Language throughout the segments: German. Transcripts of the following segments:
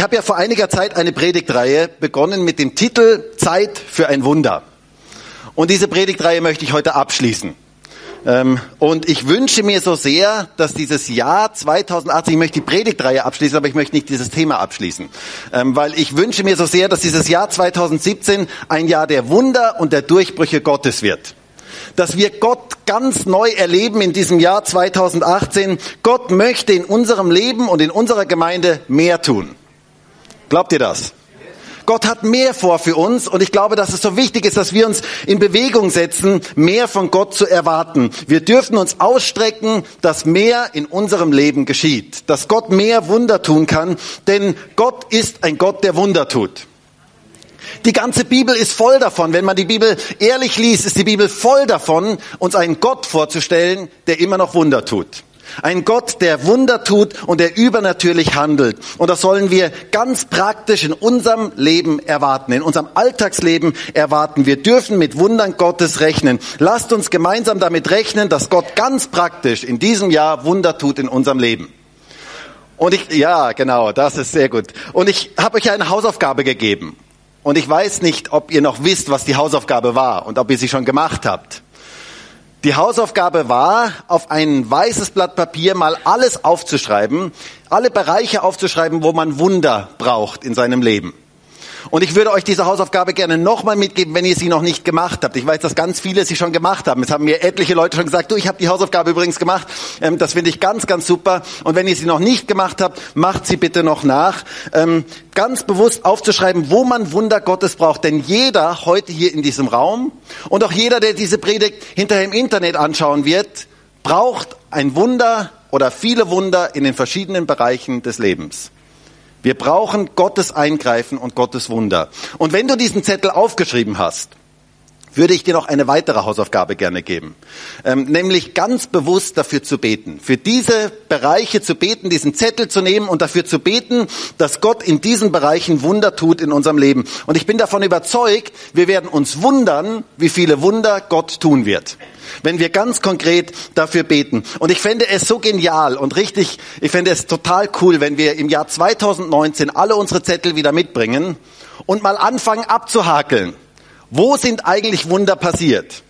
Ich habe ja vor einiger Zeit eine Predigtreihe begonnen mit dem Titel Zeit für ein Wunder. Und diese Predigtreihe möchte ich heute abschließen. Ähm, und ich wünsche mir so sehr, dass dieses Jahr 2018, ich möchte die Predigtreihe abschließen, aber ich möchte nicht dieses Thema abschließen. Ähm, weil ich wünsche mir so sehr, dass dieses Jahr 2017 ein Jahr der Wunder und der Durchbrüche Gottes wird dass wir Gott ganz neu erleben in diesem Jahr 2018. Gott möchte in unserem Leben und in unserer Gemeinde mehr tun. Glaubt ihr das? Gott hat mehr vor für uns und ich glaube, dass es so wichtig ist, dass wir uns in Bewegung setzen, mehr von Gott zu erwarten. Wir dürfen uns ausstrecken, dass mehr in unserem Leben geschieht, dass Gott mehr Wunder tun kann, denn Gott ist ein Gott, der Wunder tut. Die ganze Bibel ist voll davon. Wenn man die Bibel ehrlich liest, ist die Bibel voll davon, uns einen Gott vorzustellen, der immer noch Wunder tut. Ein Gott, der Wunder tut und der übernatürlich handelt. Und das sollen wir ganz praktisch in unserem Leben erwarten, in unserem Alltagsleben erwarten. Wir dürfen mit Wundern Gottes rechnen. Lasst uns gemeinsam damit rechnen, dass Gott ganz praktisch in diesem Jahr Wunder tut in unserem Leben. Und ich, ja, genau, das ist sehr gut. Und ich habe euch eine Hausaufgabe gegeben. Und ich weiß nicht, ob ihr noch wisst, was die Hausaufgabe war und ob ihr sie schon gemacht habt. Die Hausaufgabe war, auf ein weißes Blatt Papier mal alles aufzuschreiben, alle Bereiche aufzuschreiben, wo man Wunder braucht in seinem Leben. Und ich würde euch diese Hausaufgabe gerne nochmal mitgeben, wenn ihr sie noch nicht gemacht habt. Ich weiß, dass ganz viele sie schon gemacht haben. Es haben mir etliche Leute schon gesagt, du, ich habe die Hausaufgabe übrigens gemacht. Ähm, das finde ich ganz, ganz super. Und wenn ihr sie noch nicht gemacht habt, macht sie bitte noch nach. Ähm, ganz bewusst aufzuschreiben, wo man Wunder Gottes braucht. Denn jeder heute hier in diesem Raum und auch jeder, der diese Predigt hinterher im Internet anschauen wird, braucht ein Wunder oder viele Wunder in den verschiedenen Bereichen des Lebens. Wir brauchen Gottes Eingreifen und Gottes Wunder. Und wenn du diesen Zettel aufgeschrieben hast, würde ich dir noch eine weitere Hausaufgabe gerne geben, ähm, nämlich ganz bewusst dafür zu beten, für diese Bereiche zu beten, diesen Zettel zu nehmen und dafür zu beten, dass Gott in diesen Bereichen Wunder tut in unserem Leben. Und ich bin davon überzeugt, wir werden uns wundern, wie viele Wunder Gott tun wird wenn wir ganz konkret dafür beten. Und ich fände es so genial und richtig, ich fände es total cool, wenn wir im Jahr 2019 alle unsere Zettel wieder mitbringen und mal anfangen abzuhakeln. Wo sind eigentlich Wunder passiert?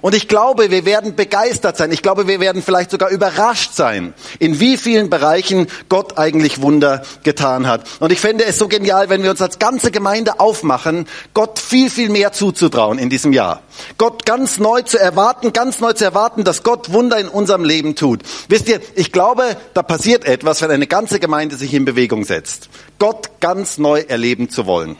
Und ich glaube, wir werden begeistert sein. Ich glaube, wir werden vielleicht sogar überrascht sein, in wie vielen Bereichen Gott eigentlich Wunder getan hat. Und ich fände es so genial, wenn wir uns als ganze Gemeinde aufmachen, Gott viel, viel mehr zuzutrauen in diesem Jahr. Gott ganz neu zu erwarten, ganz neu zu erwarten, dass Gott Wunder in unserem Leben tut. Wisst ihr, ich glaube, da passiert etwas, wenn eine ganze Gemeinde sich in Bewegung setzt. Gott ganz neu erleben zu wollen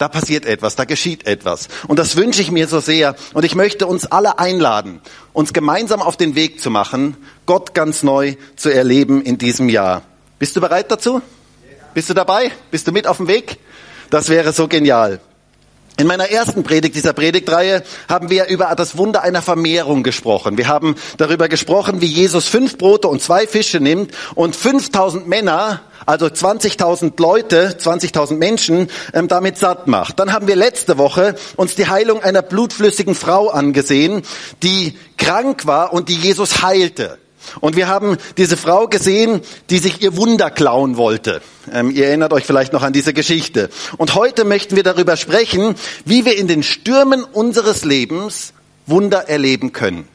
da passiert etwas, da geschieht etwas. Und das wünsche ich mir so sehr. Und ich möchte uns alle einladen, uns gemeinsam auf den Weg zu machen, Gott ganz neu zu erleben in diesem Jahr. Bist du bereit dazu? Bist du dabei? Bist du mit auf dem Weg? Das wäre so genial. In meiner ersten Predigt dieser Predigtreihe haben wir über das Wunder einer Vermehrung gesprochen. Wir haben darüber gesprochen, wie Jesus fünf Brote und zwei Fische nimmt und 5000 Männer, also 20.000 Leute, 20.000 Menschen ähm, damit satt macht. Dann haben wir letzte Woche uns die Heilung einer blutflüssigen Frau angesehen, die krank war und die Jesus heilte. Und wir haben diese Frau gesehen, die sich ihr Wunder klauen wollte. Ähm, ihr erinnert euch vielleicht noch an diese Geschichte. Und heute möchten wir darüber sprechen, wie wir in den Stürmen unseres Lebens Wunder erleben können.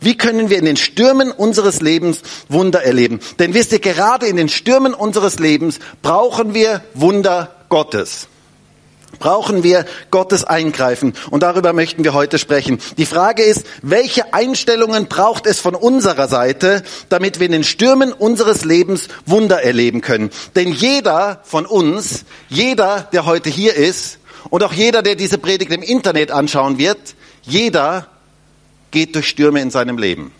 Wie können wir in den Stürmen unseres Lebens Wunder erleben? Denn wisst ihr, gerade in den Stürmen unseres Lebens brauchen wir Wunder Gottes brauchen wir Gottes Eingreifen. Und darüber möchten wir heute sprechen. Die Frage ist, welche Einstellungen braucht es von unserer Seite, damit wir in den Stürmen unseres Lebens Wunder erleben können? Denn jeder von uns, jeder, der heute hier ist, und auch jeder, der diese Predigt im Internet anschauen wird, jeder geht durch Stürme in seinem Leben.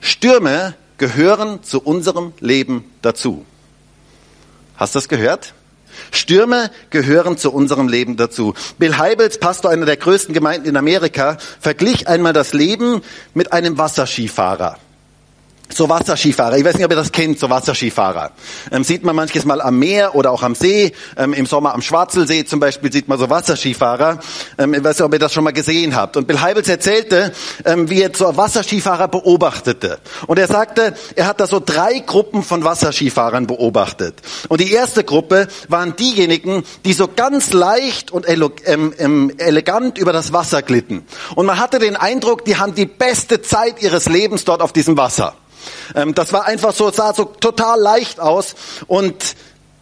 Stürme gehören zu unserem Leben dazu. Hast du das gehört? Stürme gehören zu unserem Leben dazu. Bill Heibels, Pastor einer der größten Gemeinden in Amerika, verglich einmal das Leben mit einem Wasserskifahrer. So Wasserskifahrer. Ich weiß nicht, ob ihr das kennt, so Wasserskifahrer. Ähm, sieht man manches Mal am Meer oder auch am See. Ähm, Im Sommer am Schwarzelsee zum Beispiel sieht man so Wasserskifahrer. Ähm, ich weiß nicht, ob ihr das schon mal gesehen habt. Und Bill Heibels erzählte, ähm, wie er so Wasserskifahrer beobachtete. Und er sagte, er hat da so drei Gruppen von Wasserskifahrern beobachtet. Und die erste Gruppe waren diejenigen, die so ganz leicht und ähm, ähm, elegant über das Wasser glitten. Und man hatte den Eindruck, die haben die beste Zeit ihres Lebens dort auf diesem Wasser. Ähm, das war einfach so, sah so total leicht aus und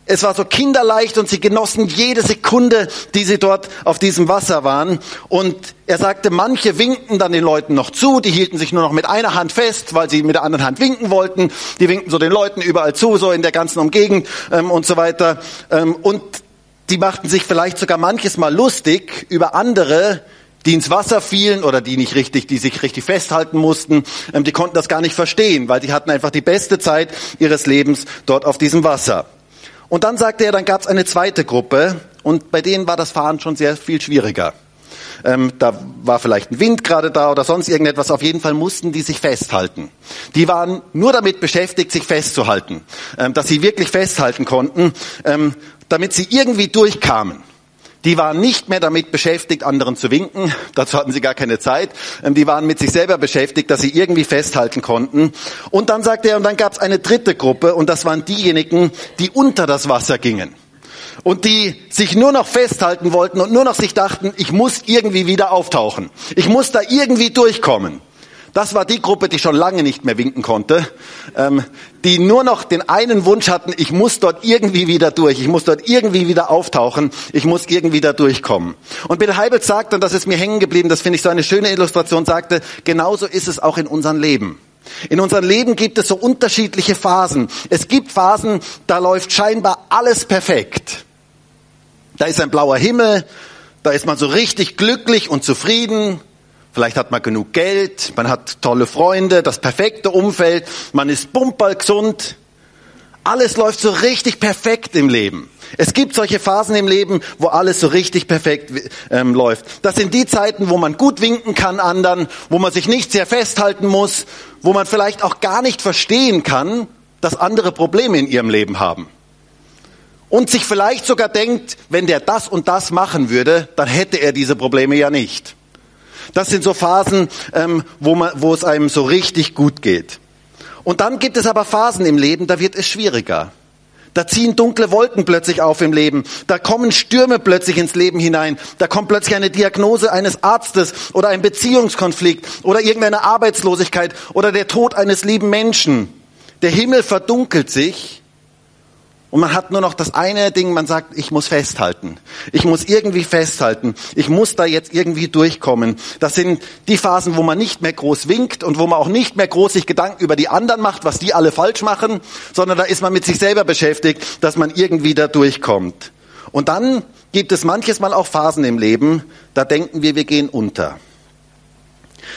es war so kinderleicht und sie genossen jede Sekunde, die sie dort auf diesem Wasser waren. Und er sagte, manche winkten dann den Leuten noch zu, die hielten sich nur noch mit einer Hand fest, weil sie mit der anderen Hand winken wollten. Die winkten so den Leuten überall zu, so in der ganzen Umgegend ähm, und so weiter. Ähm, und die machten sich vielleicht sogar manches Mal lustig über andere, die ins Wasser fielen oder die nicht richtig, die sich richtig festhalten mussten, ähm, die konnten das gar nicht verstehen, weil die hatten einfach die beste Zeit ihres Lebens dort auf diesem Wasser. Und dann sagte er, dann gab es eine zweite Gruppe und bei denen war das Fahren schon sehr viel schwieriger. Ähm, da war vielleicht ein Wind gerade da oder sonst irgendetwas. Auf jeden Fall mussten die sich festhalten. Die waren nur damit beschäftigt, sich festzuhalten, ähm, dass sie wirklich festhalten konnten, ähm, damit sie irgendwie durchkamen. Die waren nicht mehr damit beschäftigt, anderen zu winken. Dazu hatten sie gar keine Zeit. Ähm, die waren mit sich selber beschäftigt, dass sie irgendwie festhalten konnten. Und dann sagte er, und dann gab es eine dritte Gruppe, und das waren diejenigen, die unter das Wasser gingen. Und die sich nur noch festhalten wollten und nur noch sich dachten, ich muss irgendwie wieder auftauchen. Ich muss da irgendwie durchkommen. Das war die Gruppe, die schon lange nicht mehr winken konnte, ähm, die nur noch den einen Wunsch hatten, ich muss dort irgendwie wieder durch, ich muss dort irgendwie wieder auftauchen, ich muss irgendwie da durchkommen. Und Bill Heibelt sagt, und das ist mir hängen geblieben, das finde ich so eine schöne Illustration, sagte, genauso ist es auch in unserem Leben. In unserem Leben gibt es so unterschiedliche Phasen. Es gibt Phasen, da läuft scheinbar alles perfekt. Da ist ein blauer Himmel, da ist man so richtig glücklich und zufrieden, Vielleicht hat man genug Geld, man hat tolle Freunde, das perfekte Umfeld, man ist bumperl gesund. Alles läuft so richtig perfekt im Leben. Es gibt solche Phasen im Leben, wo alles so richtig perfekt ähm, läuft. Das sind die Zeiten, wo man gut winken kann anderen, wo man sich nicht sehr festhalten muss, wo man vielleicht auch gar nicht verstehen kann, dass andere Probleme in ihrem Leben haben. Und sich vielleicht sogar denkt, wenn der das und das machen würde, dann hätte er diese Probleme ja nicht. Das sind so Phasen, ähm, wo, man, wo es einem so richtig gut geht. Und dann gibt es aber Phasen im Leben, da wird es schwieriger. Da ziehen dunkle Wolken plötzlich auf im Leben. Da kommen Stürme plötzlich ins Leben hinein. Da kommt plötzlich eine Diagnose eines Arztes oder ein Beziehungskonflikt oder irgendeine Arbeitslosigkeit oder der Tod eines lieben Menschen. Der Himmel verdunkelt sich und man hat nur noch das eine Ding, man sagt, ich muss festhalten. Ich muss irgendwie festhalten. Ich muss da jetzt irgendwie durchkommen. Das sind die Phasen, wo man nicht mehr groß winkt und wo man auch nicht mehr groß sich Gedanken über die anderen macht, was die alle falsch machen, sondern da ist man mit sich selber beschäftigt, dass man irgendwie da durchkommt. Und dann gibt es manches Mal auch Phasen im Leben, da denken wir, wir gehen unter.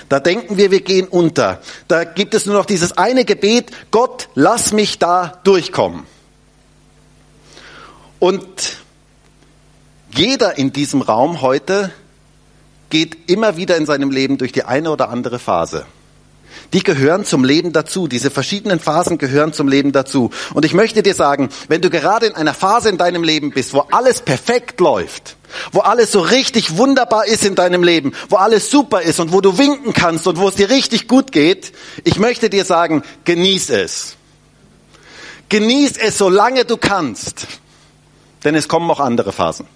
Da denken wir, wir gehen unter. Da gibt es nur noch dieses eine Gebet, Gott, lass mich da durchkommen. Und jeder in diesem Raum heute geht immer wieder in seinem Leben durch die eine oder andere Phase. Die gehören zum Leben dazu. Diese verschiedenen Phasen gehören zum Leben dazu. Und ich möchte dir sagen, wenn du gerade in einer Phase in deinem Leben bist, wo alles perfekt läuft, wo alles so richtig wunderbar ist in deinem Leben, wo alles super ist und wo du winken kannst und wo es dir richtig gut geht, ich möchte dir sagen, genieß es. Genieß es, solange du kannst. Denn es kommen auch andere Phasen.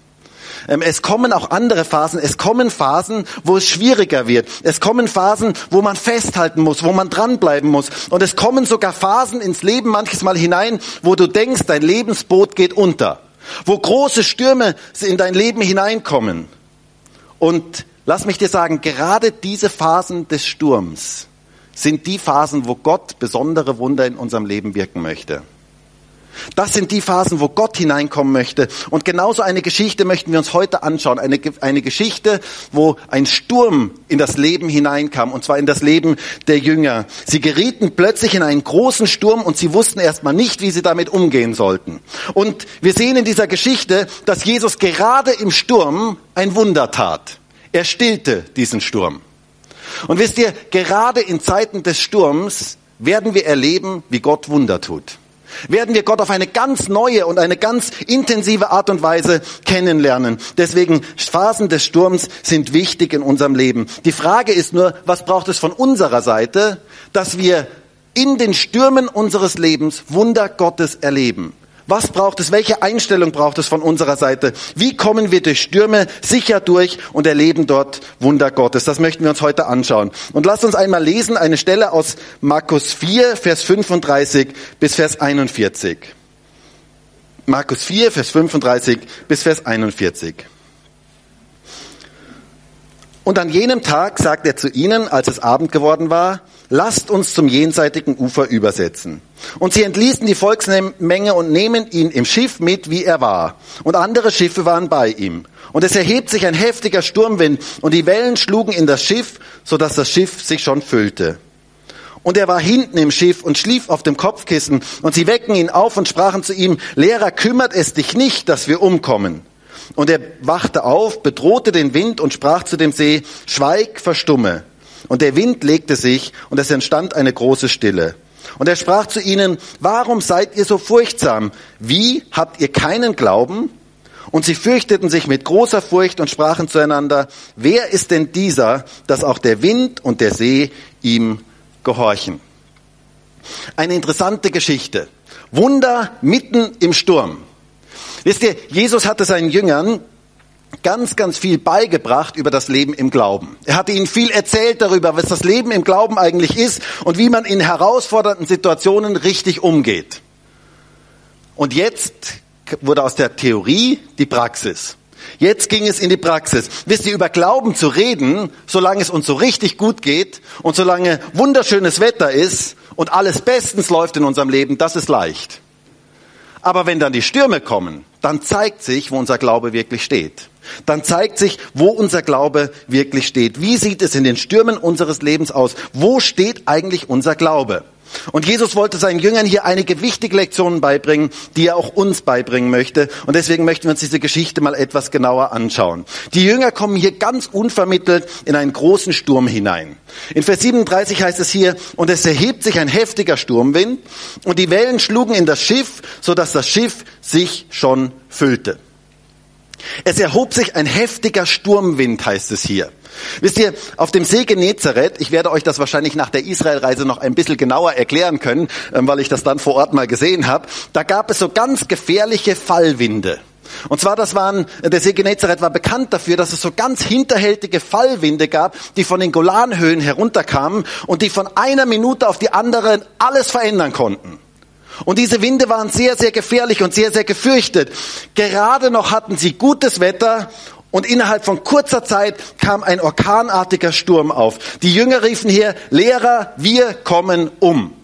Ähm, es kommen auch andere Phasen. Es kommen Phasen, wo es schwieriger wird. Es kommen Phasen, wo man festhalten muss, wo man dranbleiben muss. Und es kommen sogar Phasen ins Leben manches Mal hinein, wo du denkst, dein Lebensboot geht unter. Wo große Stürme in dein Leben hineinkommen. Und lass mich dir sagen, gerade diese Phasen des Sturms sind die Phasen, wo Gott besondere Wunder in unserem Leben wirken möchte. Das sind die Phasen, wo Gott hineinkommen möchte. Und genauso eine Geschichte möchten wir uns heute anschauen. Eine, eine Geschichte, wo ein Sturm in das Leben hineinkam, und zwar in das Leben der Jünger. Sie gerieten plötzlich in einen großen Sturm und sie wussten erstmal nicht, wie sie damit umgehen sollten. Und wir sehen in dieser Geschichte, dass Jesus gerade im Sturm ein Wunder tat. Er stillte diesen Sturm. Und wisst ihr, gerade in Zeiten des Sturms werden wir erleben, wie Gott Wunder tut. Werden wir Gott auf eine ganz neue und eine ganz intensive Art und Weise kennenlernen. Deswegen Phasen des Sturms sind wichtig in unserem Leben. Die Frage ist nur, was braucht es von unserer Seite, dass wir in den Stürmen unseres Lebens Wunder Gottes erleben? Was braucht es? Welche Einstellung braucht es von unserer Seite? Wie kommen wir durch Stürme sicher durch und erleben dort Wunder Gottes? Das möchten wir uns heute anschauen. Und lasst uns einmal lesen eine Stelle aus Markus 4, Vers 35 bis Vers 41. Markus 4, Vers 35 bis Vers 41. Und an jenem Tag sagt er zu ihnen, als es Abend geworden war, lasst uns zum jenseitigen Ufer übersetzen. Und sie entließen die Volksmenge und nehmen ihn im Schiff mit, wie er war. Und andere Schiffe waren bei ihm. Und es erhebt sich ein heftiger Sturmwind und die Wellen schlugen in das Schiff, so dass das Schiff sich schon füllte. Und er war hinten im Schiff und schlief auf dem Kopfkissen. Und sie wecken ihn auf und sprachen zu ihm, Lehrer, kümmert es dich nicht, dass wir umkommen. Und er wachte auf, bedrohte den Wind und sprach zu dem See, Schweig, verstumme. Und der Wind legte sich und es entstand eine große Stille. Und er sprach zu ihnen, warum seid ihr so furchtsam? Wie habt ihr keinen Glauben? Und sie fürchteten sich mit großer Furcht und sprachen zueinander, wer ist denn dieser, dass auch der Wind und der See ihm gehorchen? Eine interessante Geschichte. Wunder mitten im Sturm. Wisst ihr, Jesus hatte seinen Jüngern ganz, ganz viel beigebracht über das Leben im Glauben. Er hatte ihnen viel erzählt darüber, was das Leben im Glauben eigentlich ist und wie man in herausfordernden Situationen richtig umgeht. Und jetzt wurde aus der Theorie die Praxis. Jetzt ging es in die Praxis. Wisst ihr, über Glauben zu reden, solange es uns so richtig gut geht und solange wunderschönes Wetter ist und alles bestens läuft in unserem Leben, das ist leicht. Aber wenn dann die Stürme kommen, dann zeigt sich, wo unser Glaube wirklich steht dann zeigt sich, wo unser Glaube wirklich steht. Wie sieht es in den Stürmen unseres Lebens aus? Wo steht eigentlich unser Glaube? Und Jesus wollte seinen Jüngern hier einige wichtige Lektionen beibringen, die er auch uns beibringen möchte. Und deswegen möchten wir uns diese Geschichte mal etwas genauer anschauen. Die Jünger kommen hier ganz unvermittelt in einen großen Sturm hinein. In Vers 37 heißt es hier, und es erhebt sich ein heftiger Sturmwind und die Wellen schlugen in das Schiff, sodass das Schiff sich schon füllte. Es erhob sich ein heftiger Sturmwind, heißt es hier. Wisst ihr, auf dem See Genezareth, ich werde euch das wahrscheinlich nach der Israelreise noch ein bisschen genauer erklären können, ähm, weil ich das dann vor Ort mal gesehen habe, da gab es so ganz gefährliche Fallwinde. Und zwar, das waren, der See Genezareth war bekannt dafür, dass es so ganz hinterhältige Fallwinde gab, die von den Golanhöhen herunterkamen und die von einer Minute auf die andere alles verändern konnten. Und diese Winde waren sehr, sehr gefährlich und sehr, sehr gefürchtet. Gerade noch hatten sie gutes Wetter und innerhalb von kurzer Zeit kam ein orkanartiger Sturm auf. Die Jünger riefen hier, Lehrer, wir kommen um.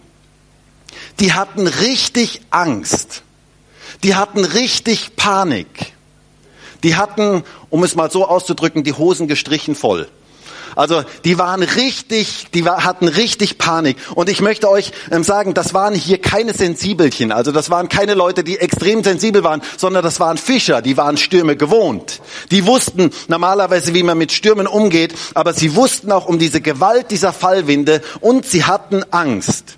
Die hatten richtig Angst. Die hatten richtig Panik. Die hatten, um es mal so auszudrücken, die Hosen gestrichen voll. Also die waren richtig, die hatten richtig Panik. Und ich möchte euch ähm, sagen, das waren hier keine Sensibelchen. Also das waren keine Leute, die extrem sensibel waren, sondern das waren Fischer, die waren Stürme gewohnt. Die wussten normalerweise, wie man mit Stürmen umgeht, aber sie wussten auch um diese Gewalt dieser Fallwinde und sie hatten Angst.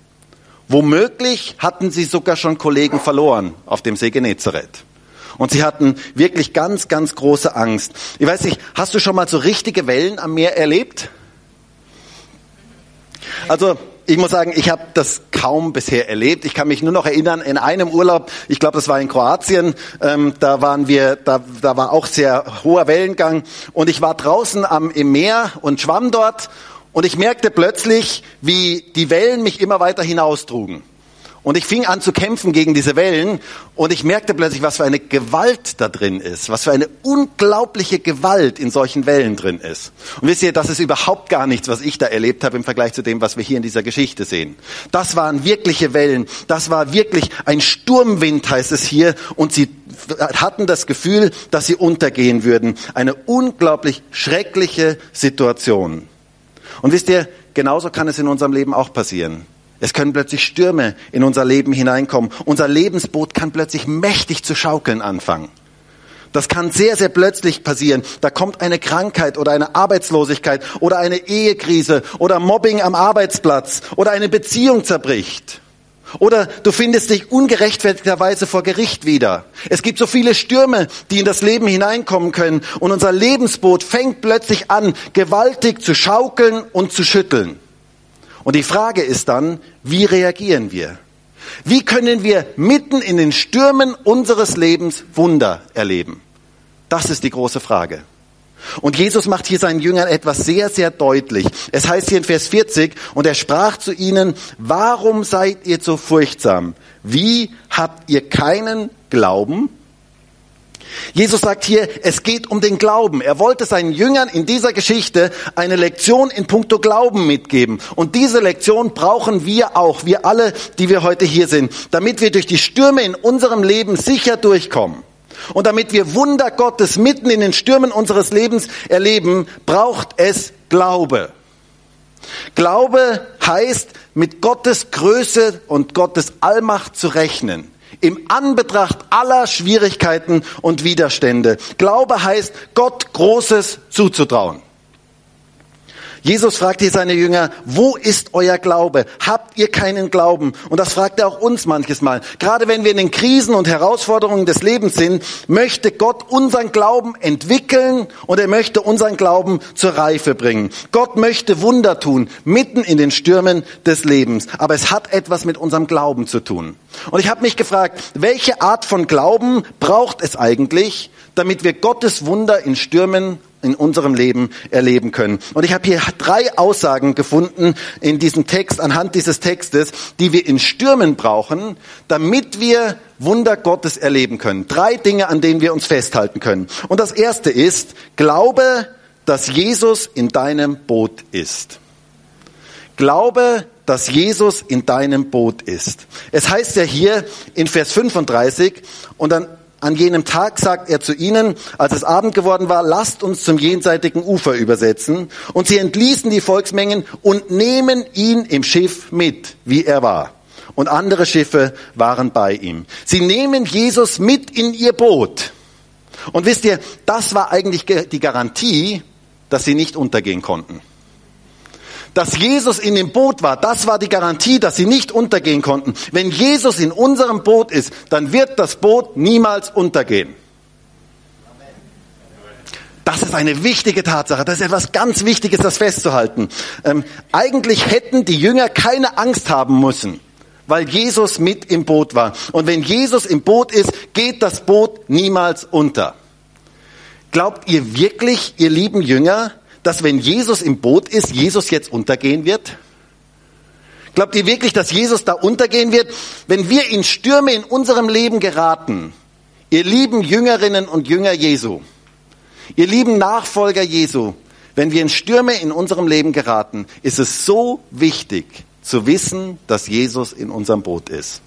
Womöglich hatten sie sogar schon Kollegen verloren auf dem See Genezareth. Und sie hatten wirklich ganz, ganz große Angst. Ich weiß nicht, hast du schon mal so richtige Wellen am Meer erlebt? Also ich muss sagen, ich habe das kaum bisher erlebt. Ich kann mich nur noch erinnern, in einem Urlaub, ich glaube, das war in Kroatien, ähm, da waren wir, da, da war auch sehr hoher Wellengang und ich war draußen am, im Meer und schwamm dort und ich merkte plötzlich, wie die Wellen mich immer weiter hinaustrugen. Und ich fing an zu kämpfen gegen diese Wellen und ich merkte plötzlich, was für eine Gewalt da drin ist, was für eine unglaubliche Gewalt in solchen Wellen drin ist. Und wisst ihr, das ist überhaupt gar nichts, was ich da erlebt habe im Vergleich zu dem, was wir hier in dieser Geschichte sehen. Das waren wirkliche Wellen, das war wirklich ein Sturmwind, heißt es hier, und sie hatten das Gefühl, dass sie untergehen würden. Eine unglaublich schreckliche Situation. Und wisst ihr, genauso kann es in unserem Leben auch passieren. Es können plötzlich Stürme in unser Leben hineinkommen. Unser Lebensboot kann plötzlich mächtig zu schaukeln anfangen. Das kann sehr, sehr plötzlich passieren. Da kommt eine Krankheit oder eine Arbeitslosigkeit oder eine Ehekrise oder Mobbing am Arbeitsplatz oder eine Beziehung zerbricht. Oder du findest dich ungerechtfertigterweise vor Gericht wieder. Es gibt so viele Stürme, die in das Leben hineinkommen können und unser Lebensboot fängt plötzlich an, gewaltig zu schaukeln und zu schütteln. Und die Frage ist dann, wie reagieren wir? Wie können wir mitten in den Stürmen unseres Lebens Wunder erleben? Das ist die große Frage. Und Jesus macht hier seinen Jüngern etwas sehr, sehr deutlich. Es heißt hier in Vers 40, und er sprach zu ihnen, warum seid ihr so furchtsam? Wie habt ihr keinen Glauben? Jesus sagt hier, es geht um den Glauben. Er wollte seinen Jüngern in dieser Geschichte eine Lektion in puncto Glauben mitgeben. Und diese Lektion brauchen wir auch, wir alle, die wir heute hier sind, damit wir durch die Stürme in unserem Leben sicher durchkommen. Und damit wir Wunder Gottes mitten in den Stürmen unseres Lebens erleben, braucht es Glaube. Glaube heißt, mit Gottes Größe und Gottes Allmacht zu rechnen. Im Anbetracht aller Schwierigkeiten und Widerstände. Glaube heißt, Gott Großes zuzutrauen. Jesus fragt hier seine Jünger, wo ist euer Glaube? Habt ihr keinen Glauben? Und das fragt er auch uns manches Mal. Gerade wenn wir in den Krisen und Herausforderungen des Lebens sind, möchte Gott unseren Glauben entwickeln und er möchte unseren Glauben zur Reife bringen. Gott möchte Wunder tun, mitten in den Stürmen des Lebens. Aber es hat etwas mit unserem Glauben zu tun. Und ich habe mich gefragt, welche Art von Glauben braucht es eigentlich, damit wir Gottes Wunder in Stürmen in unserem Leben erleben können. Und ich habe hier drei Aussagen gefunden in diesem Text, anhand dieses Textes, die wir in Stürmen brauchen, damit wir Wunder Gottes erleben können. Drei Dinge, an denen wir uns festhalten können. Und das erste ist, glaube, dass Jesus in deinem Boot ist. Glaube, dass Jesus in deinem Boot ist. Es heißt ja hier in Vers 35, und dann an jenem Tag sagt er zu ihnen, als es Abend geworden war, lasst uns zum jenseitigen Ufer übersetzen. Und sie entließen die Volksmengen und nehmen ihn im Schiff mit, wie er war. Und andere Schiffe waren bei ihm. Sie nehmen Jesus mit in ihr Boot. Und wisst ihr, das war eigentlich die Garantie, dass sie nicht untergehen konnten dass Jesus in dem Boot war, das war die Garantie, dass sie nicht untergehen konnten. Wenn Jesus in unserem Boot ist, dann wird das Boot niemals untergehen. Das ist eine wichtige Tatsache. Das ist etwas ganz Wichtiges, das festzuhalten. Ähm, eigentlich hätten die Jünger keine Angst haben müssen, weil Jesus mit im Boot war. Und wenn Jesus im Boot ist, geht das Boot niemals unter. Glaubt ihr wirklich, ihr lieben Jünger, dass wenn Jesus im Boot ist, Jesus jetzt untergehen wird? Glaubt ihr wirklich, dass Jesus da untergehen wird? Wenn wir in Stürme in unserem Leben geraten, ihr lieben Jüngerinnen und Jünger Jesu, ihr lieben Nachfolger Jesu, wenn wir in Stürme in unserem Leben geraten, ist es so wichtig zu wissen, dass Jesus in unserem Boot ist.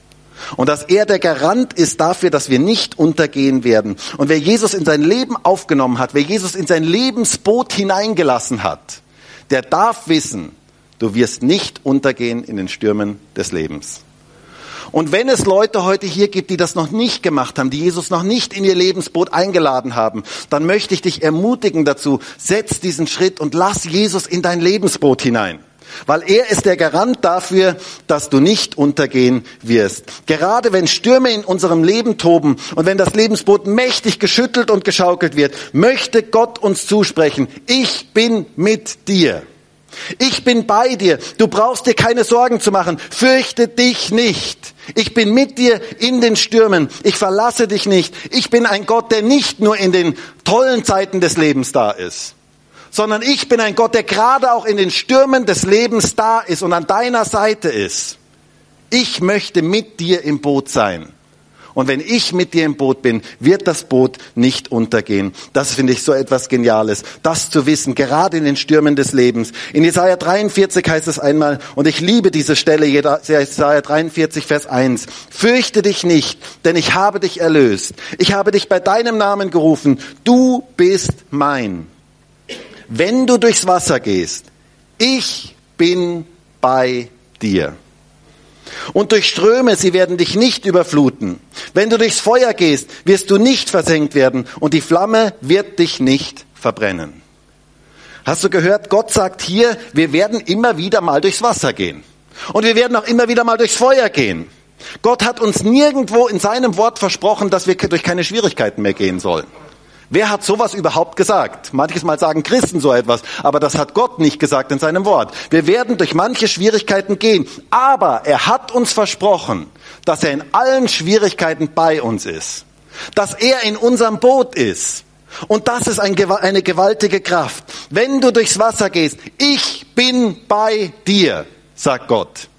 Und dass er der Garant ist dafür, dass wir nicht untergehen werden. Und wer Jesus in sein Leben aufgenommen hat, wer Jesus in sein Lebensboot hineingelassen hat, der darf wissen, du wirst nicht untergehen in den Stürmen des Lebens. Und wenn es Leute heute hier gibt, die das noch nicht gemacht haben, die Jesus noch nicht in ihr Lebensboot eingeladen haben, dann möchte ich dich ermutigen dazu, setz diesen Schritt und lass Jesus in dein Lebensboot hinein. Weil er ist der Garant dafür, dass du nicht untergehen wirst. Gerade wenn Stürme in unserem Leben toben und wenn das Lebensboot mächtig geschüttelt und geschaukelt wird, möchte Gott uns zusprechen, ich bin mit dir. Ich bin bei dir. Du brauchst dir keine Sorgen zu machen. Fürchte dich nicht. Ich bin mit dir in den Stürmen. Ich verlasse dich nicht. Ich bin ein Gott, der nicht nur in den tollen Zeiten des Lebens da ist sondern ich bin ein Gott, der gerade auch in den Stürmen des Lebens da ist und an deiner Seite ist. Ich möchte mit dir im Boot sein. Und wenn ich mit dir im Boot bin, wird das Boot nicht untergehen. Das finde ich so etwas Geniales. Das zu wissen, gerade in den Stürmen des Lebens. In Jesaja 43 heißt es einmal, und ich liebe diese Stelle, Jesaja 43, Vers 1. Fürchte dich nicht, denn ich habe dich erlöst. Ich habe dich bei deinem Namen gerufen. Du bist mein wenn du durchs Wasser gehst, ich bin bei dir. Und durch Ströme, sie werden dich nicht überfluten. Wenn du durchs Feuer gehst, wirst du nicht versenkt werden und die Flamme wird dich nicht verbrennen. Hast du gehört, Gott sagt hier, wir werden immer wieder mal durchs Wasser gehen. Und wir werden auch immer wieder mal durchs Feuer gehen. Gott hat uns nirgendwo in seinem Wort versprochen, dass wir durch keine Schwierigkeiten mehr gehen sollen. Wer hat sowas überhaupt gesagt? Manches Mal sagen Christen so etwas, aber das hat Gott nicht gesagt in seinem Wort. Wir werden durch manche Schwierigkeiten gehen, aber er hat uns versprochen, dass er in allen Schwierigkeiten bei uns ist, dass er in unserem Boot ist. Und das ist eine gewaltige Kraft. Wenn du durchs Wasser gehst, ich bin bei dir, sagt Gott.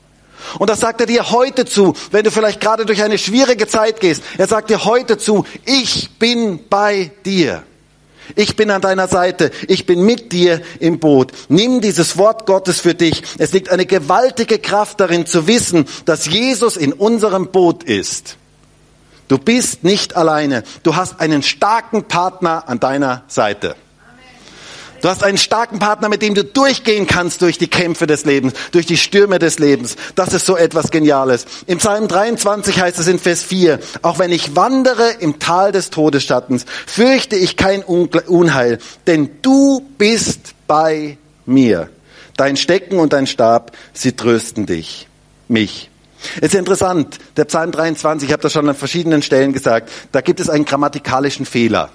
Und das sagt er dir heute zu, wenn du vielleicht gerade durch eine schwierige Zeit gehst. Er sagt dir heute zu, ich bin bei dir. Ich bin an deiner Seite. Ich bin mit dir im Boot. Nimm dieses Wort Gottes für dich. Es liegt eine gewaltige Kraft darin zu wissen, dass Jesus in unserem Boot ist. Du bist nicht alleine. Du hast einen starken Partner an deiner Seite. Du hast einen starken Partner, mit dem du durchgehen kannst durch die Kämpfe des Lebens, durch die Stürme des Lebens. Das ist so etwas Geniales. Im Psalm 23 heißt es in Vers 4, auch wenn ich wandere im Tal des Todesschattens, fürchte ich kein Unheil, denn du bist bei mir. Dein Stecken und dein Stab, sie trösten dich, mich. Es ist interessant, der Psalm 23, ich habe das schon an verschiedenen Stellen gesagt, da gibt es einen grammatikalen Fehler.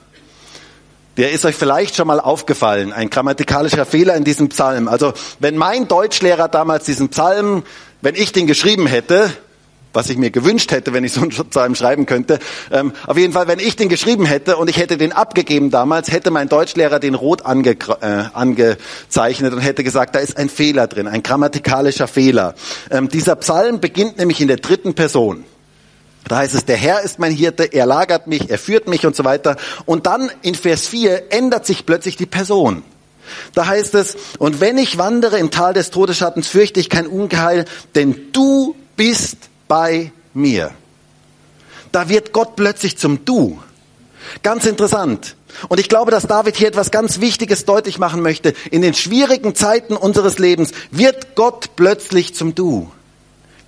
Der ist euch vielleicht schon mal aufgefallen, ein grammatikalischer Fehler in diesem Psalm. Also wenn mein Deutschlehrer damals diesen Psalm, wenn ich den geschrieben hätte, was ich mir gewünscht hätte, wenn ich so einen Psalm schreiben könnte. Ähm, auf jeden Fall, wenn ich den geschrieben hätte und ich hätte den abgegeben damals, hätte mein Deutschlehrer den rot ange, äh, angezeichnet und hätte gesagt, da ist ein Fehler drin, ein grammatikalischer Fehler. Ähm, dieser Psalm beginnt nämlich in der dritten Person. Da heißt es, der Herr ist mein Hirte, er lagert mich, er führt mich und so weiter. Und dann in Vers 4 ändert sich plötzlich die Person. Da heißt es, und wenn ich wandere im Tal des Todesschattens, fürchte ich kein Ungeheil, denn du bist bei mir. Da wird Gott plötzlich zum Du. Ganz interessant. Und ich glaube, dass David hier etwas ganz Wichtiges deutlich machen möchte. In den schwierigen Zeiten unseres Lebens wird Gott plötzlich zum Du.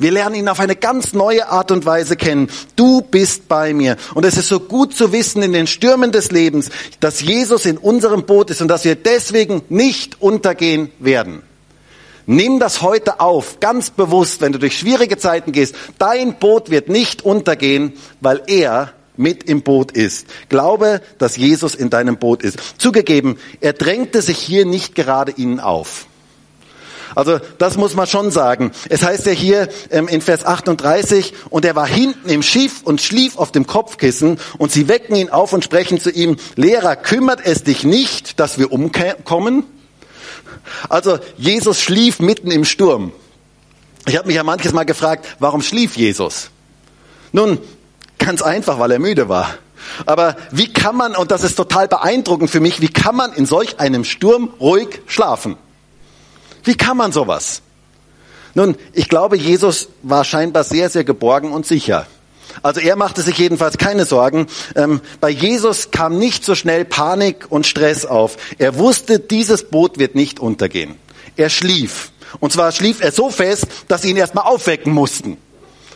Wir lernen ihn auf eine ganz neue Art und Weise kennen. Du bist bei mir. Und es ist so gut zu wissen in den Stürmen des Lebens, dass Jesus in unserem Boot ist und dass wir deswegen nicht untergehen werden. Nimm das heute auf, ganz bewusst, wenn du durch schwierige Zeiten gehst. Dein Boot wird nicht untergehen, weil er mit im Boot ist. Glaube, dass Jesus in deinem Boot ist. Zugegeben, er drängte sich hier nicht gerade ihnen auf. Also das muss man schon sagen. Es heißt ja hier ähm, in Vers 38, und er war hinten im Schiff und schlief auf dem Kopfkissen, und sie wecken ihn auf und sprechen zu ihm, Lehrer, kümmert es dich nicht, dass wir umkommen? Also Jesus schlief mitten im Sturm. Ich habe mich ja manches Mal gefragt, warum schlief Jesus? Nun, ganz einfach, weil er müde war. Aber wie kann man, und das ist total beeindruckend für mich, wie kann man in solch einem Sturm ruhig schlafen? Wie kann man sowas? Nun, ich glaube, Jesus war scheinbar sehr, sehr geborgen und sicher. Also er machte sich jedenfalls keine Sorgen. Ähm, bei Jesus kam nicht so schnell Panik und Stress auf. Er wusste, dieses Boot wird nicht untergehen. Er schlief. Und zwar schlief er so fest, dass sie ihn erstmal aufwecken mussten.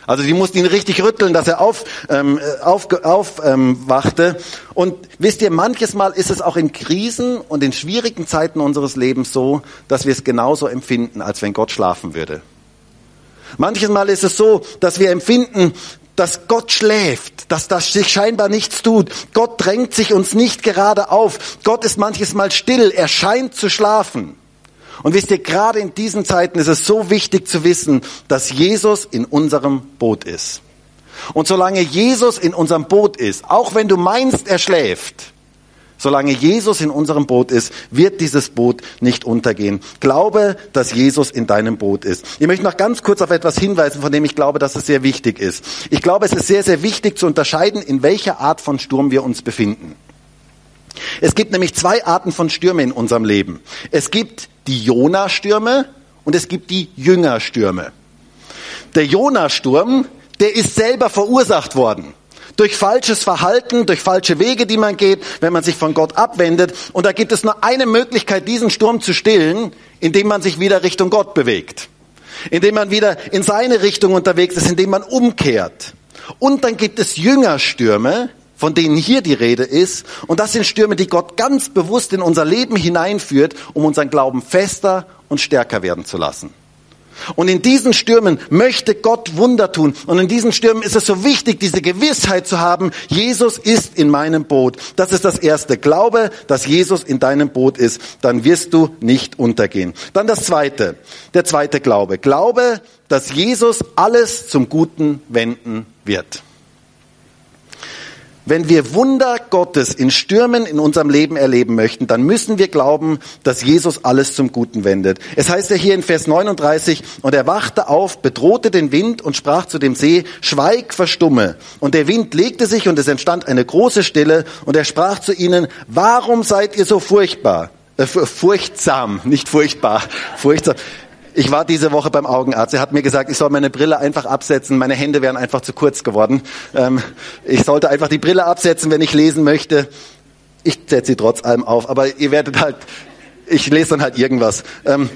Also die mussten ihn richtig rütteln, dass er auf, ähm, auf, auf ähm, wachte. Und wisst ihr, manches Mal ist es auch in Krisen und in schwierigen Zeiten unseres Lebens so, dass wir es genauso empfinden, als wenn Gott schlafen würde. Manches Mal ist es so, dass wir empfinden, dass Gott schläft, dass das sich scheinbar nichts tut. Gott drängt sich uns nicht gerade auf. Gott ist manches Mal still, er scheint zu schlafen. Und wisst ihr, gerade in diesen Zeiten ist es so wichtig zu wissen, dass Jesus in unserem Boot ist. Und solange Jesus in unserem Boot ist, auch wenn du meinst, er schläft, solange Jesus in unserem Boot ist, wird dieses Boot nicht untergehen. Glaube, dass Jesus in deinem Boot ist. Ich möchte noch ganz kurz auf etwas hinweisen, von dem ich glaube, dass es sehr wichtig ist. Ich glaube, es ist sehr, sehr wichtig zu unterscheiden, in welcher Art von Sturm wir uns befinden. Es gibt nämlich zwei Arten von Stürmen in unserem Leben. Es gibt die Jona-Stürme und es gibt die Jüngerstürme. Der Jona-Sturm, der ist selber verursacht worden. Durch falsches Verhalten, durch falsche Wege, die man geht, wenn man sich von Gott abwendet. Und da gibt es nur eine Möglichkeit, diesen Sturm zu stillen, indem man sich wieder Richtung Gott bewegt. indem man wieder in seine Richtung unterwegs ist, indem man umkehrt. Und dann gibt es Jüngerstürme, von denen hier die Rede ist. Und das sind Stürme, die Gott ganz bewusst in unser Leben hineinführt, um unseren Glauben fester und stärker werden zu lassen. Und in diesen Stürmen möchte Gott Wunder tun. Und in diesen Stürmen ist es so wichtig, diese Gewissheit zu haben, Jesus ist in meinem Boot. Das ist das Erste. Glaube, dass Jesus in deinem Boot ist. Dann wirst du nicht untergehen. Dann das Zweite. Der zweite Glaube. Glaube, dass Jesus alles zum Guten wenden wird. Wenn wir Wunder Gottes in Stürmen in unserem Leben erleben möchten, dann müssen wir glauben, dass Jesus alles zum Guten wendet. Es heißt ja hier in Vers 39, und er wachte auf, bedrohte den Wind und sprach zu dem See, schweig, verstumme. Und der Wind legte sich und es entstand eine große Stille und er sprach zu ihnen, warum seid ihr so furchtbar? Äh, furchtsam, nicht furchtbar, furchtsam. Ich war diese Woche beim Augenarzt. Er hat mir gesagt, ich soll meine Brille einfach absetzen. Meine Hände wären einfach zu kurz geworden. Ähm, ich sollte einfach die Brille absetzen, wenn ich lesen möchte. Ich setze sie trotz allem auf. Aber ihr werdet halt, ich lese dann halt irgendwas. Ähm,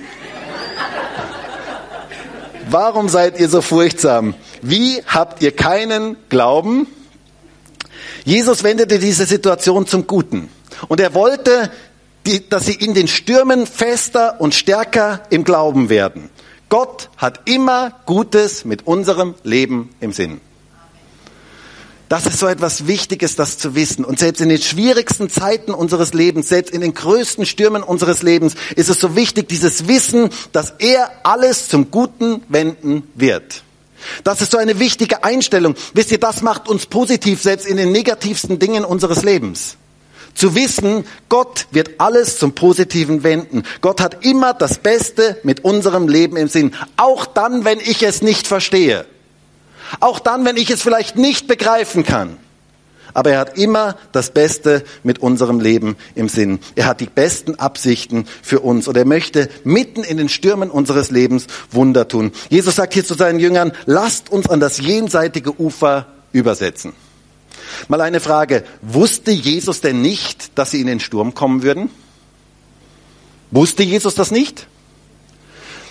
warum seid ihr so furchtsam? Wie habt ihr keinen Glauben? Jesus wendete diese Situation zum Guten. Und er wollte die, dass sie in den Stürmen fester und stärker im Glauben werden. Gott hat immer Gutes mit unserem Leben im Sinn. Das ist so etwas Wichtiges, das zu wissen. Und selbst in den schwierigsten Zeiten unseres Lebens, selbst in den größten Stürmen unseres Lebens, ist es so wichtig, dieses Wissen, dass er alles zum Guten wenden wird. Das ist so eine wichtige Einstellung. Wisst ihr, das macht uns positiv, selbst in den negativsten Dingen unseres Lebens. Zu wissen, Gott wird alles zum Positiven wenden. Gott hat immer das Beste mit unserem Leben im Sinn. Auch dann, wenn ich es nicht verstehe. Auch dann, wenn ich es vielleicht nicht begreifen kann. Aber er hat immer das Beste mit unserem Leben im Sinn. Er hat die besten Absichten für uns und er möchte mitten in den Stürmen unseres Lebens Wunder tun. Jesus sagt hier zu seinen Jüngern, lasst uns an das jenseitige Ufer übersetzen. Mal eine Frage. Wusste Jesus denn nicht, dass sie in den Sturm kommen würden? Wusste Jesus das nicht?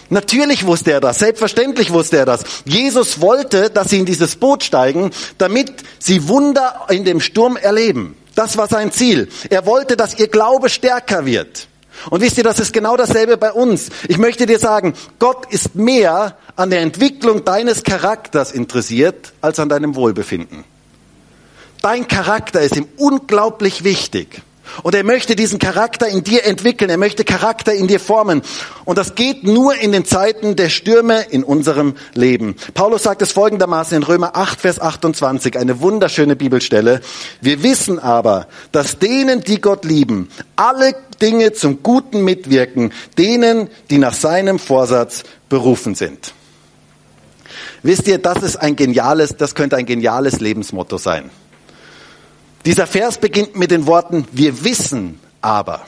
Natürlich wusste er das, selbstverständlich wusste er das. Jesus wollte, dass sie in dieses Boot steigen, damit sie Wunder in dem Sturm erleben. Das war sein Ziel. Er wollte, dass ihr Glaube stärker wird. Und wisst ihr, das ist genau dasselbe bei uns. Ich möchte dir sagen, Gott ist mehr an der Entwicklung deines Charakters interessiert als an deinem Wohlbefinden. Dein Charakter ist ihm unglaublich wichtig. Und er möchte diesen Charakter in dir entwickeln. Er möchte Charakter in dir formen. Und das geht nur in den Zeiten der Stürme in unserem Leben. Paulus sagt es folgendermaßen in Römer 8, Vers 28, eine wunderschöne Bibelstelle. Wir wissen aber, dass denen, die Gott lieben, alle Dinge zum Guten mitwirken, denen, die nach seinem Vorsatz berufen sind. Wisst ihr, das ist ein geniales, das könnte ein geniales Lebensmotto sein. Dieser Vers beginnt mit den Worten, wir wissen aber.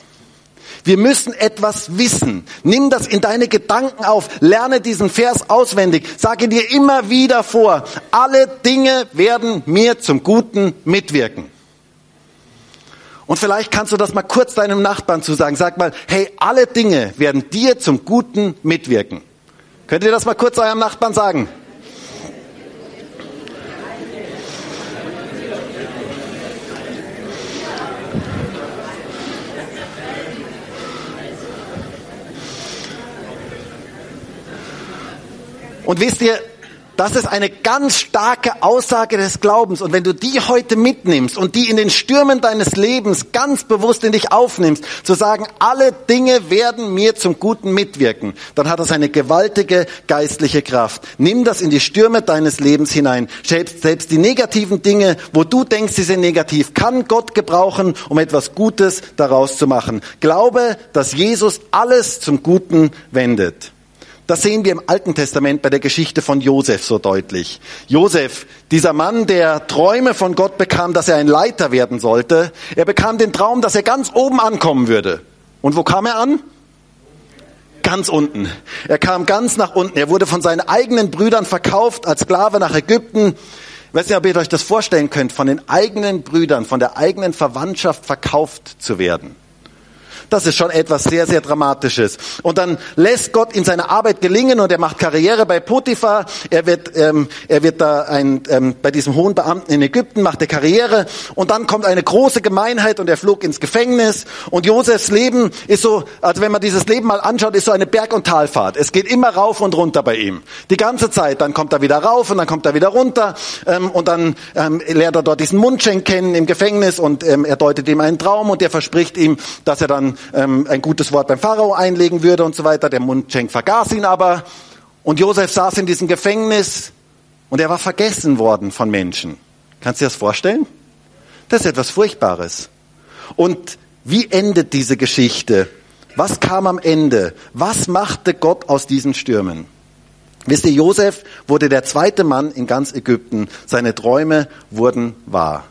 Wir müssen etwas wissen. Nimm das in deine Gedanken auf. Lerne diesen Vers auswendig. Sage dir immer wieder vor, alle Dinge werden mir zum Guten mitwirken. Und vielleicht kannst du das mal kurz deinem Nachbarn zu sagen. Sag mal, hey, alle Dinge werden dir zum Guten mitwirken. Könnt ihr das mal kurz eurem Nachbarn sagen? Und wisst ihr, das ist eine ganz starke Aussage des Glaubens. Und wenn du die heute mitnimmst und die in den Stürmen deines Lebens ganz bewusst in dich aufnimmst, zu sagen, alle Dinge werden mir zum Guten mitwirken, dann hat das eine gewaltige geistliche Kraft. Nimm das in die Stürme deines Lebens hinein. Selbst, selbst die negativen Dinge, wo du denkst, sie sind negativ, kann Gott gebrauchen, um etwas Gutes daraus zu machen. Glaube, dass Jesus alles zum Guten wendet. Das sehen wir im Alten Testament bei der Geschichte von Josef so deutlich. Josef, dieser Mann, der Träume von Gott bekam, dass er ein Leiter werden sollte, er bekam den Traum, dass er ganz oben ankommen würde. Und wo kam er an? Ganz unten. Er kam ganz nach unten. Er wurde von seinen eigenen Brüdern verkauft als Sklave nach Ägypten. Ich weiß nicht, ob ihr euch das vorstellen könnt, von den eigenen Brüdern, von der eigenen Verwandtschaft verkauft zu werden. Das ist schon etwas sehr, sehr Dramatisches. Und dann lässt Gott ihm seine Arbeit gelingen und er macht Karriere bei Potiphar. Er wird, ähm, er wird da ein, ähm, bei diesem hohen Beamten in Ägypten, macht er Karriere. Und dann kommt eine große Gemeinheit und er flog ins Gefängnis. Und Josefs Leben ist so, also wenn man dieses Leben mal anschaut, ist so eine Berg- und Talfahrt. Es geht immer rauf und runter bei ihm. Die ganze Zeit. Dann kommt er wieder rauf und dann kommt er wieder runter. Ähm, und dann ähm, lernt er dort diesen Mundschenk kennen im Gefängnis und ähm, er deutet ihm einen Traum und der verspricht ihm, dass er dann ähm, ein gutes Wort beim Pharao einlegen würde und so weiter. Der Mundschenk vergaß ihn aber. Und Josef saß in diesem Gefängnis und er war vergessen worden von Menschen. Kannst du dir das vorstellen? Das ist etwas Furchtbares. Und wie endet diese Geschichte? Was kam am Ende? Was machte Gott aus diesen Stürmen? Wisst ihr, Josef wurde der zweite Mann in ganz Ägypten. Seine Träume wurden wahr.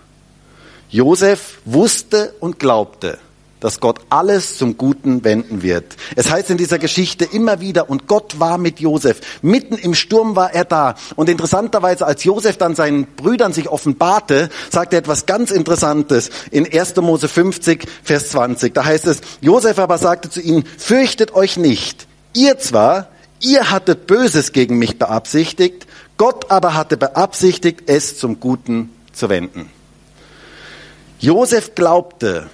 Josef wusste und glaubte, dass Gott alles zum Guten wenden wird. Es heißt in dieser Geschichte immer wieder, und Gott war mit Josef. Mitten im Sturm war er da. Und interessanterweise, als Josef dann seinen Brüdern sich offenbarte, sagte er etwas ganz Interessantes in 1. Mose 50, Vers 20. Da heißt es, Josef aber sagte zu ihnen, fürchtet euch nicht. Ihr zwar, ihr hattet Böses gegen mich beabsichtigt, Gott aber hatte beabsichtigt, es zum Guten zu wenden. Josef glaubte,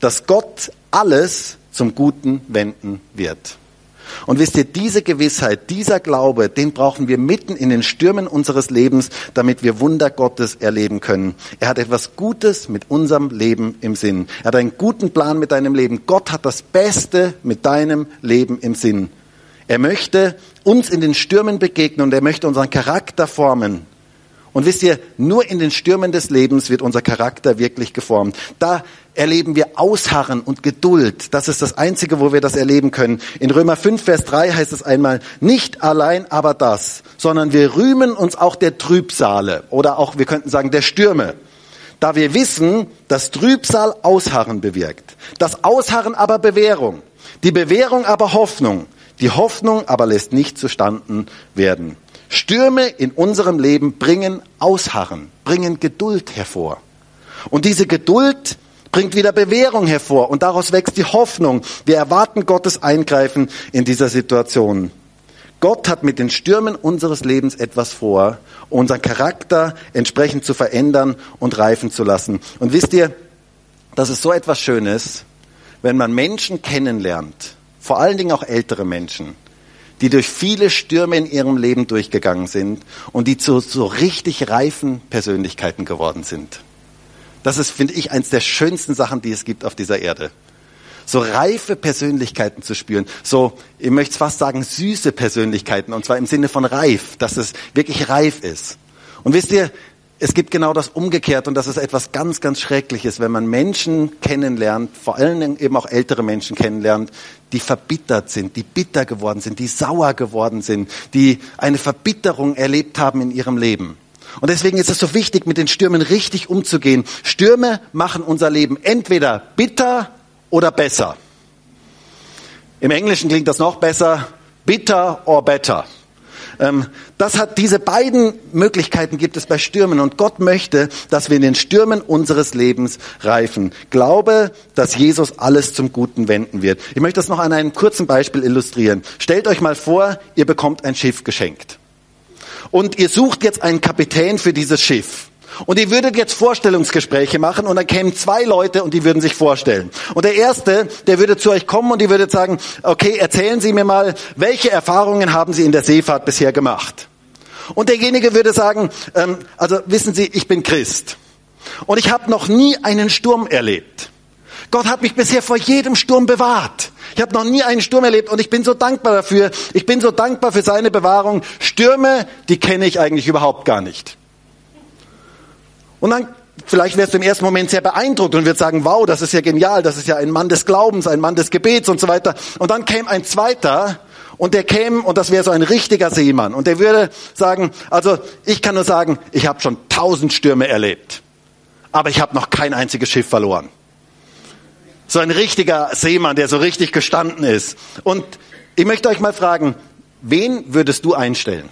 dass Gott alles zum Guten wenden wird. Und wisst ihr, diese Gewissheit, dieser Glaube, den brauchen wir mitten in den Stürmen unseres Lebens, damit wir Wunder Gottes erleben können. Er hat etwas Gutes mit unserem Leben im Sinn. Er hat einen guten Plan mit deinem Leben. Gott hat das Beste mit deinem Leben im Sinn. Er möchte uns in den Stürmen begegnen und er möchte unseren Charakter formen. Und wisst ihr, nur in den Stürmen des Lebens wird unser Charakter wirklich geformt. Da erleben wir Ausharren und Geduld. Das ist das Einzige, wo wir das erleben können. In Römer 5, Vers 3 heißt es einmal, nicht allein aber das, sondern wir rühmen uns auch der Trübsale oder auch, wir könnten sagen, der Stürme. Da wir wissen, dass Trübsal Ausharren bewirkt. Das Ausharren aber Bewährung. Die Bewährung aber Hoffnung. Die Hoffnung aber lässt nicht zustanden werden. Stürme in unserem Leben bringen Ausharren, bringen Geduld hervor. Und diese Geduld bringt wieder Bewährung hervor und daraus wächst die Hoffnung. Wir erwarten Gottes Eingreifen in dieser Situation. Gott hat mit den Stürmen unseres Lebens etwas vor, unseren Charakter entsprechend zu verändern und reifen zu lassen. Und wisst ihr, das ist so etwas Schönes, wenn man Menschen kennenlernt, vor allen Dingen auch ältere Menschen, die durch viele Stürme in ihrem Leben durchgegangen sind und die zu so richtig reifen Persönlichkeiten geworden sind. Das ist, finde ich, eines der schönsten Sachen, die es gibt auf dieser Erde. So reife Persönlichkeiten zu spüren, so, ich möchte fast sagen, süße Persönlichkeiten, und zwar im Sinne von reif, dass es wirklich reif ist. Und wisst ihr, es gibt genau das umgekehrt und das ist etwas ganz, ganz Schreckliches, wenn man Menschen kennenlernt, vor allen Dingen eben auch ältere Menschen kennenlernt, die verbittert sind, die bitter geworden sind, die sauer geworden sind, die eine Verbitterung erlebt haben in ihrem Leben. Und deswegen ist es so wichtig, mit den Stürmen richtig umzugehen. Stürme machen unser Leben entweder bitter oder besser. Im Englischen klingt das noch besser, bitter or better. Ähm, das hat diese beiden Möglichkeiten gibt es bei Stürmen und Gott möchte, dass wir in den Stürmen unseres Lebens reifen. Glaube, dass Jesus alles zum Guten wenden wird. Ich möchte das noch an einem kurzen Beispiel illustrieren. Stellt euch mal vor, ihr bekommt ein Schiff geschenkt und ihr sucht jetzt einen Kapitän für dieses Schiff. Und ihr würdet jetzt Vorstellungsgespräche machen und dann kämen zwei Leute und die würden sich vorstellen. Und der erste, der würde zu euch kommen und die würde sagen, okay, erzählen Sie mir mal, welche Erfahrungen haben Sie in der Seefahrt bisher gemacht? Und derjenige würde sagen, ähm, also wissen Sie, ich bin Christ und ich habe noch nie einen Sturm erlebt. Gott hat mich bisher vor jedem Sturm bewahrt. Ich habe noch nie einen Sturm erlebt und ich bin so dankbar dafür. Ich bin so dankbar für seine Bewahrung. Stürme, die kenne ich eigentlich überhaupt gar nicht. Und dann vielleicht wärst du im ersten Moment sehr beeindruckt und würdest sagen, wow, das ist ja genial, das ist ja ein Mann des Glaubens, ein Mann des Gebets und so weiter. Und dann käme ein zweiter und der käme und das wäre so ein richtiger Seemann und der würde sagen, also ich kann nur sagen, ich habe schon tausend Stürme erlebt, aber ich habe noch kein einziges Schiff verloren. So ein richtiger Seemann, der so richtig gestanden ist. Und ich möchte euch mal fragen, wen würdest du einstellen?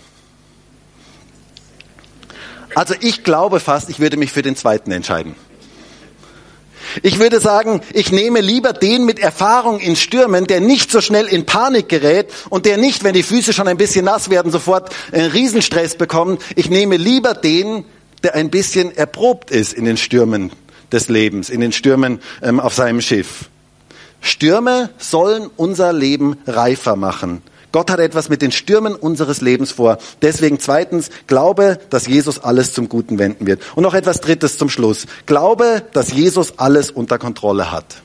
Also ich glaube fast, ich würde mich für den zweiten entscheiden. Ich würde sagen, ich nehme lieber den mit Erfahrung in Stürmen, der nicht so schnell in Panik gerät und der nicht, wenn die Füße schon ein bisschen nass werden, sofort einen Riesenstress bekommt. Ich nehme lieber den, der ein bisschen erprobt ist in den Stürmen des Lebens, in den Stürmen ähm, auf seinem Schiff. Stürme sollen unser Leben reifer machen. Gott hat etwas mit den Stürmen unseres Lebens vor. Deswegen zweitens, glaube, dass Jesus alles zum Guten wenden wird. Und noch etwas Drittes zum Schluss. Glaube, dass Jesus alles unter Kontrolle hat.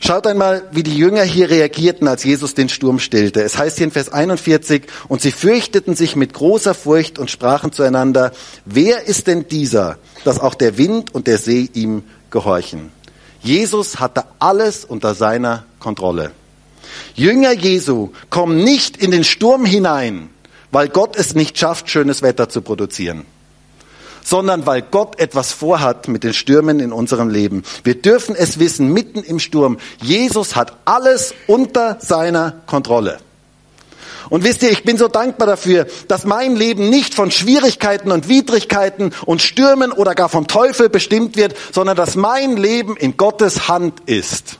Schaut einmal, wie die Jünger hier reagierten, als Jesus den Sturm stillte. Es heißt hier in Vers 41, und sie fürchteten sich mit großer Furcht und sprachen zueinander, wer ist denn dieser, dass auch der Wind und der See ihm gehorchen? Jesus hatte alles unter seiner Kontrolle. Jünger Jesu kommen nicht in den Sturm hinein, weil Gott es nicht schafft, schönes Wetter zu produzieren, sondern weil Gott etwas vorhat mit den Stürmen in unserem Leben. Wir dürfen es wissen, mitten im Sturm, Jesus hat alles unter seiner Kontrolle. Und wisst ihr, ich bin so dankbar dafür, dass mein Leben nicht von Schwierigkeiten und Widrigkeiten und Stürmen oder gar vom Teufel bestimmt wird, sondern dass mein Leben in Gottes Hand ist.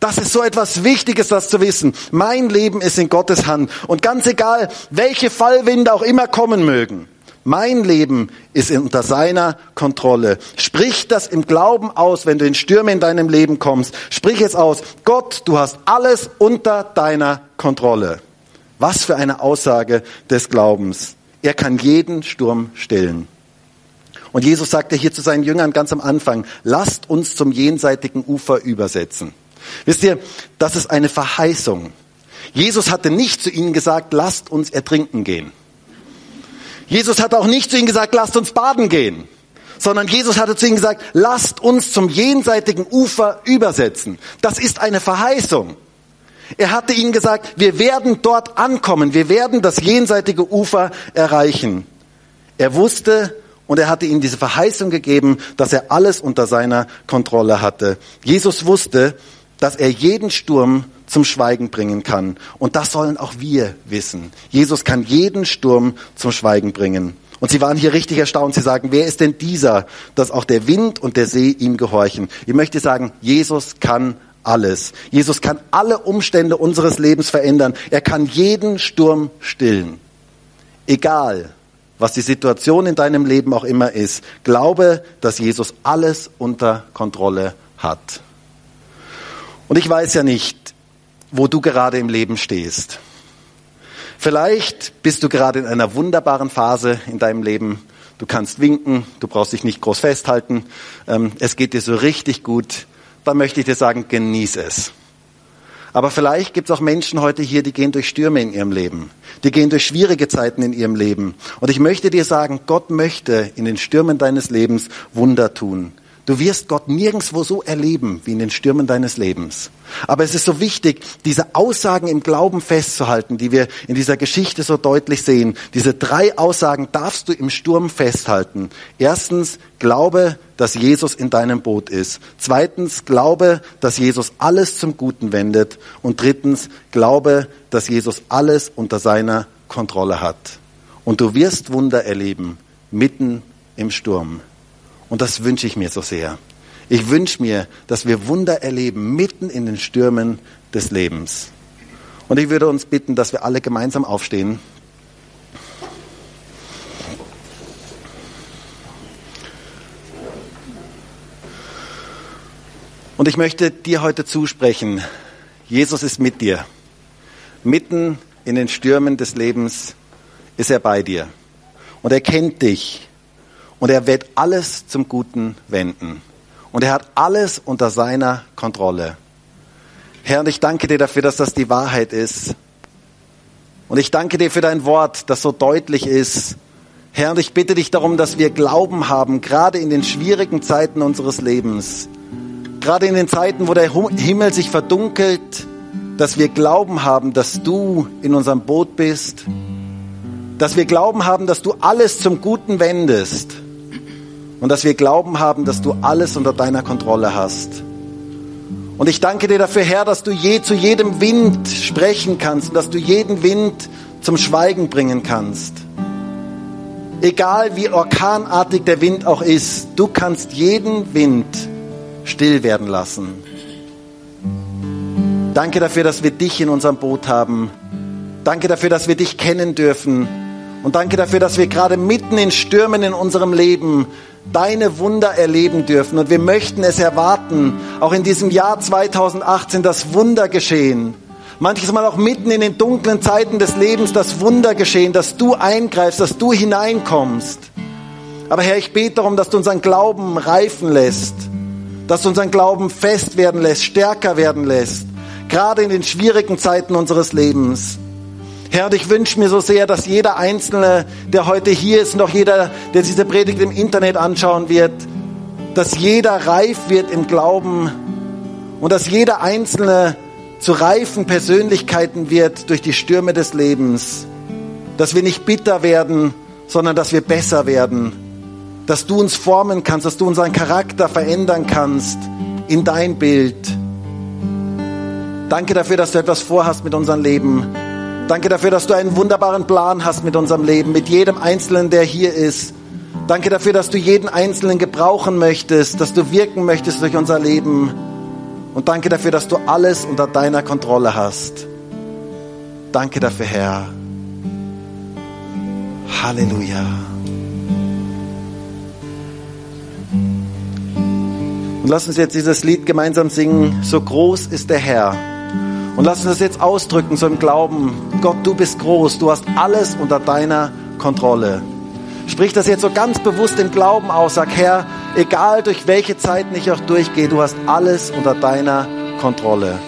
Das ist so etwas Wichtiges, das zu wissen. Mein Leben ist in Gottes Hand. Und ganz egal, welche Fallwinde auch immer kommen mögen, mein Leben ist unter seiner Kontrolle. Sprich das im Glauben aus, wenn du in Stürme in deinem Leben kommst. Sprich es aus. Gott, du hast alles unter deiner Kontrolle. Was für eine Aussage des Glaubens. Er kann jeden Sturm stillen. Und Jesus sagte hier zu seinen Jüngern ganz am Anfang, lasst uns zum jenseitigen Ufer übersetzen. Wisst ihr, das ist eine Verheißung. Jesus hatte nicht zu ihnen gesagt, lasst uns ertrinken gehen. Jesus hat auch nicht zu ihnen gesagt, lasst uns baden gehen, sondern Jesus hatte zu ihnen gesagt, lasst uns zum jenseitigen Ufer übersetzen. Das ist eine Verheißung. Er hatte ihnen gesagt, wir werden dort ankommen, wir werden das jenseitige Ufer erreichen. Er wusste und er hatte ihnen diese Verheißung gegeben, dass er alles unter seiner Kontrolle hatte. Jesus wusste, dass er jeden Sturm zum Schweigen bringen kann. Und das sollen auch wir wissen. Jesus kann jeden Sturm zum Schweigen bringen. Und sie waren hier richtig erstaunt. Sie sagen, wer ist denn dieser, dass auch der Wind und der See ihm gehorchen? Ich möchte sagen, Jesus kann alles. Jesus kann alle Umstände unseres Lebens verändern. Er kann jeden Sturm stillen. Egal, was die Situation in deinem Leben auch immer ist, glaube, dass Jesus alles unter Kontrolle hat. Und ich weiß ja nicht, wo du gerade im Leben stehst. Vielleicht bist du gerade in einer wunderbaren Phase in deinem Leben. Du kannst winken, du brauchst dich nicht groß festhalten. Ähm, es geht dir so richtig gut. Dann möchte ich dir sagen, genieß es. Aber vielleicht gibt es auch Menschen heute hier, die gehen durch Stürme in ihrem Leben. Die gehen durch schwierige Zeiten in ihrem Leben. Und ich möchte dir sagen, Gott möchte in den Stürmen deines Lebens Wunder tun. Du wirst Gott nirgendswo so erleben wie in den Stürmen deines Lebens. Aber es ist so wichtig, diese Aussagen im Glauben festzuhalten, die wir in dieser Geschichte so deutlich sehen. Diese drei Aussagen darfst du im Sturm festhalten. Erstens, glaube, dass Jesus in deinem Boot ist. Zweitens, glaube, dass Jesus alles zum Guten wendet. Und drittens, glaube, dass Jesus alles unter seiner Kontrolle hat. Und du wirst Wunder erleben mitten im Sturm. Und das wünsche ich mir so sehr. Ich wünsche mir, dass wir Wunder erleben mitten in den Stürmen des Lebens. Und ich würde uns bitten, dass wir alle gemeinsam aufstehen. Und ich möchte dir heute zusprechen, Jesus ist mit dir. Mitten in den Stürmen des Lebens ist er bei dir. Und er kennt dich und er wird alles zum Guten wenden. Und er hat alles unter seiner Kontrolle. Herr, und ich danke dir dafür, dass das die Wahrheit ist. Und ich danke dir für dein Wort, das so deutlich ist. Herr, und ich bitte dich darum, dass wir Glauben haben, gerade in den schwierigen Zeiten unseres Lebens, gerade in den Zeiten, wo der Himmel sich verdunkelt, dass wir Glauben haben, dass du in unserem Boot bist, dass wir Glauben haben, dass du alles zum Guten wendest und dass wir Glauben haben, dass du alles unter deiner Kontrolle hast. Und ich danke dir dafür, Herr, dass du je zu jedem Wind sprechen kannst und dass du jeden Wind zum Schweigen bringen kannst. Egal wie orkanartig der Wind auch ist, du kannst jeden Wind still werden lassen. Danke dafür, dass wir dich in unserem Boot haben. Danke dafür, dass wir dich kennen dürfen. Und danke dafür, dass wir gerade mitten in Stürmen in unserem Leben deine Wunder erleben dürfen. Und wir möchten es erwarten, auch in diesem Jahr 2018, das Wunder geschehen. Manches Mal auch mitten in den dunklen Zeiten des Lebens das Wunder geschehen, dass du eingreifst, dass du hineinkommst. Aber Herr, ich bete darum, dass du unseren Glauben reifen lässt, dass du unseren Glauben fest werden lässt, stärker werden lässt, gerade in den schwierigen Zeiten unseres Lebens. Herr, und ich wünsche mir so sehr, dass jeder Einzelne, der heute hier ist, auch jeder, der diese Predigt im Internet anschauen wird, dass jeder reif wird im Glauben und dass jeder Einzelne zu reifen Persönlichkeiten wird durch die Stürme des Lebens. Dass wir nicht bitter werden, sondern dass wir besser werden. Dass du uns formen kannst, dass du unseren Charakter verändern kannst in dein Bild. Danke dafür, dass du etwas vorhast mit unserem Leben. Danke dafür, dass du einen wunderbaren Plan hast mit unserem Leben, mit jedem Einzelnen, der hier ist. Danke dafür, dass du jeden Einzelnen gebrauchen möchtest, dass du wirken möchtest durch unser Leben. Und danke dafür, dass du alles unter deiner Kontrolle hast. Danke dafür, Herr. Halleluja. Und lass uns jetzt dieses Lied gemeinsam singen. So groß ist der Herr. Und lass uns das jetzt ausdrücken, so im Glauben. Gott, du bist groß. Du hast alles unter deiner Kontrolle. Sprich das jetzt so ganz bewusst im Glauben aus. Sag, Herr, egal durch welche Zeiten ich auch durchgehe, du hast alles unter deiner Kontrolle.